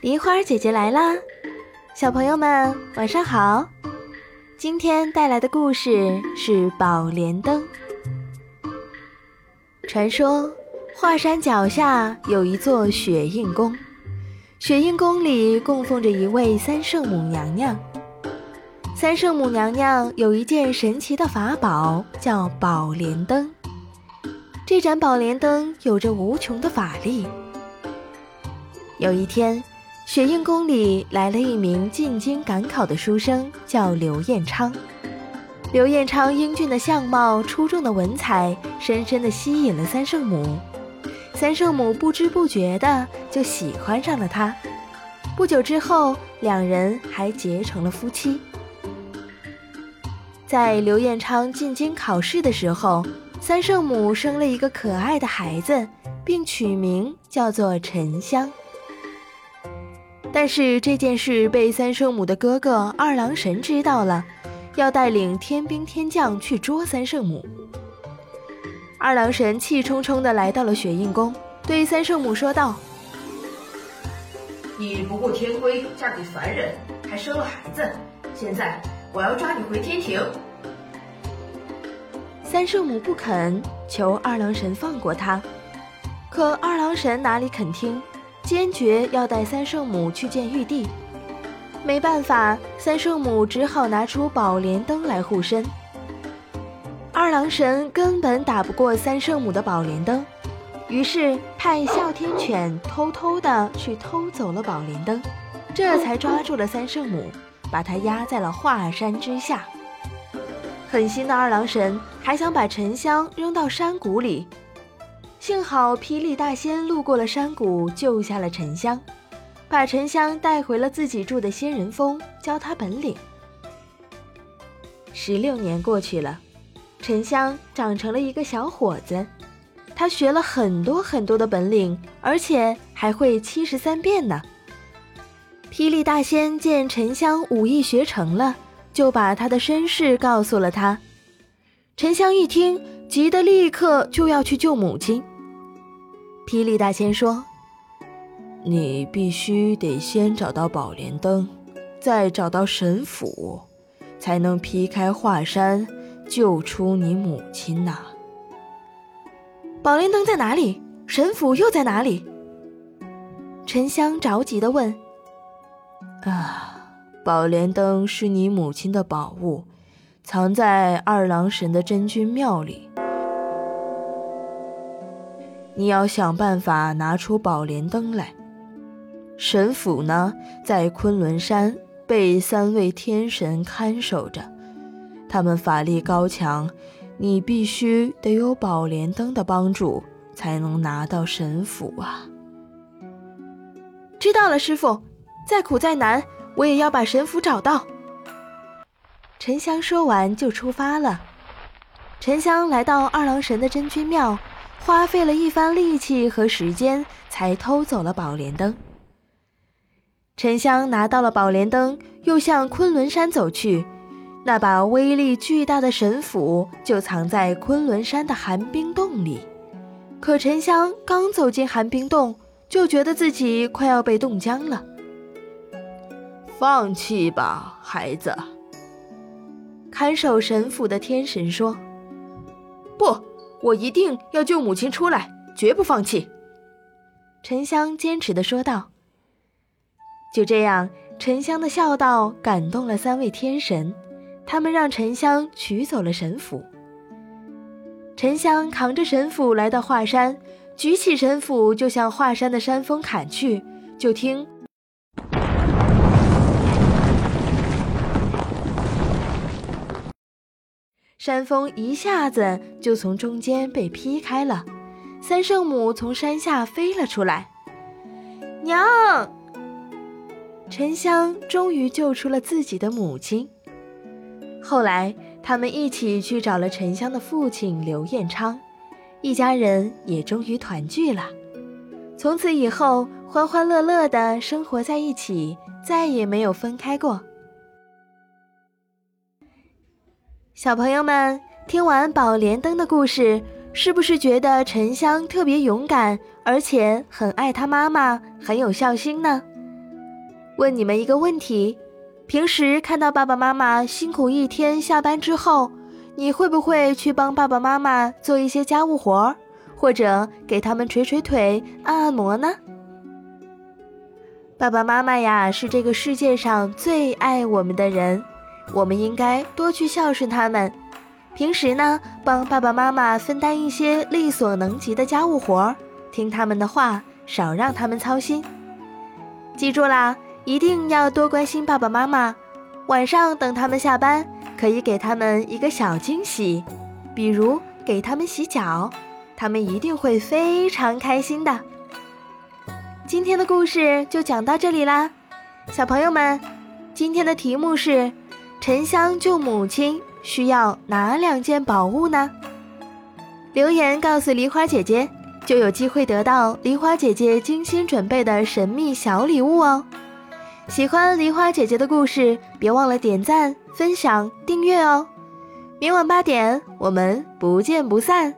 梨花姐姐来啦，小朋友们晚上好。今天带来的故事是宝莲灯。传说华山脚下有一座雪印宫，雪印宫里供奉着一位三圣母娘娘。三圣母娘娘有一件神奇的法宝，叫宝莲灯。这盏宝莲灯有着无穷的法力。有一天。雪印宫里来了一名进京赶考的书生，叫刘彦昌。刘彦昌英俊的相貌、出众的文采，深深地吸引了三圣母。三圣母不知不觉的就喜欢上了他。不久之后，两人还结成了夫妻。在刘彦昌进京考试的时候，三圣母生了一个可爱的孩子，并取名叫做沉香。但是这件事被三圣母的哥哥二郎神知道了，要带领天兵天将去捉三圣母。二郎神气冲冲地来到了雪印宫，对三圣母说道：“你不顾天规嫁给凡人，还生了孩子，现在我要抓你回天庭。”三圣母不肯，求二郎神放过他，可二郎神哪里肯听？坚决要带三圣母去见玉帝，没办法，三圣母只好拿出宝莲灯来护身。二郎神根本打不过三圣母的宝莲灯，于是派哮天犬偷偷的去偷走了宝莲灯，这才抓住了三圣母，把她压在了华山之下。狠心的二郎神还想把沉香扔到山谷里。幸好霹雳大仙路过了山谷，救下了沉香，把沉香带回了自己住的仙人峰，教他本领。十六年过去了，沉香长成了一个小伙子，他学了很多很多的本领，而且还会七十三变呢。霹雳大仙见沉香武艺学成了，就把他的身世告诉了他。沉香一听，急得立刻就要去救母亲。霹雳大仙说：“你必须得先找到宝莲灯，再找到神斧，才能劈开华山，救出你母亲呐。”宝莲灯在哪里？神斧又在哪里？沉香着急地问。“啊，宝莲灯是你母亲的宝物，藏在二郎神的真君庙里。”你要想办法拿出宝莲灯来。神府呢，在昆仑山被三位天神看守着，他们法力高强，你必须得有宝莲灯的帮助，才能拿到神府啊！知道了，师傅，再苦再难，我也要把神符找到。沉香说完就出发了。沉香来到二郎神的真君庙。花费了一番力气和时间，才偷走了宝莲灯。沉香拿到了宝莲灯，又向昆仑山走去。那把威力巨大的神斧就藏在昆仑山的寒冰洞里。可沉香刚走进寒冰洞，就觉得自己快要被冻僵了。放弃吧，孩子。看守神府的天神说：“不。”我一定要救母亲出来，绝不放弃。”沉香坚持的说道。就这样，沉香的孝道感动了三位天神，他们让沉香取走了神斧。沉香扛着神斧来到华山，举起神斧就向华山的山峰砍去，就听。山峰一下子就从中间被劈开了，三圣母从山下飞了出来。娘，沉香终于救出了自己的母亲。后来，他们一起去找了沉香的父亲刘彦昌，一家人也终于团聚了。从此以后，欢欢乐乐的生活在一起，再也没有分开过。小朋友们，听完宝莲灯的故事，是不是觉得沉香特别勇敢，而且很爱他妈妈，很有孝心呢？问你们一个问题：平时看到爸爸妈妈辛苦一天下班之后，你会不会去帮爸爸妈妈做一些家务活，或者给他们捶捶腿、按按摩呢？爸爸妈妈呀，是这个世界上最爱我们的人，我们应该多去孝顺他们。平时呢，帮爸爸妈妈分担一些力所能及的家务活，听他们的话，少让他们操心。记住啦，一定要多关心爸爸妈妈。晚上等他们下班，可以给他们一个小惊喜，比如给他们洗脚，他们一定会非常开心的。今天的故事就讲到这里啦，小朋友们，今天的题目是：沉香救母亲需要哪两件宝物呢？留言告诉梨花姐姐，就有机会得到梨花姐姐精心准备的神秘小礼物哦。喜欢梨花姐姐的故事，别忘了点赞、分享、订阅哦。明晚八点，我们不见不散。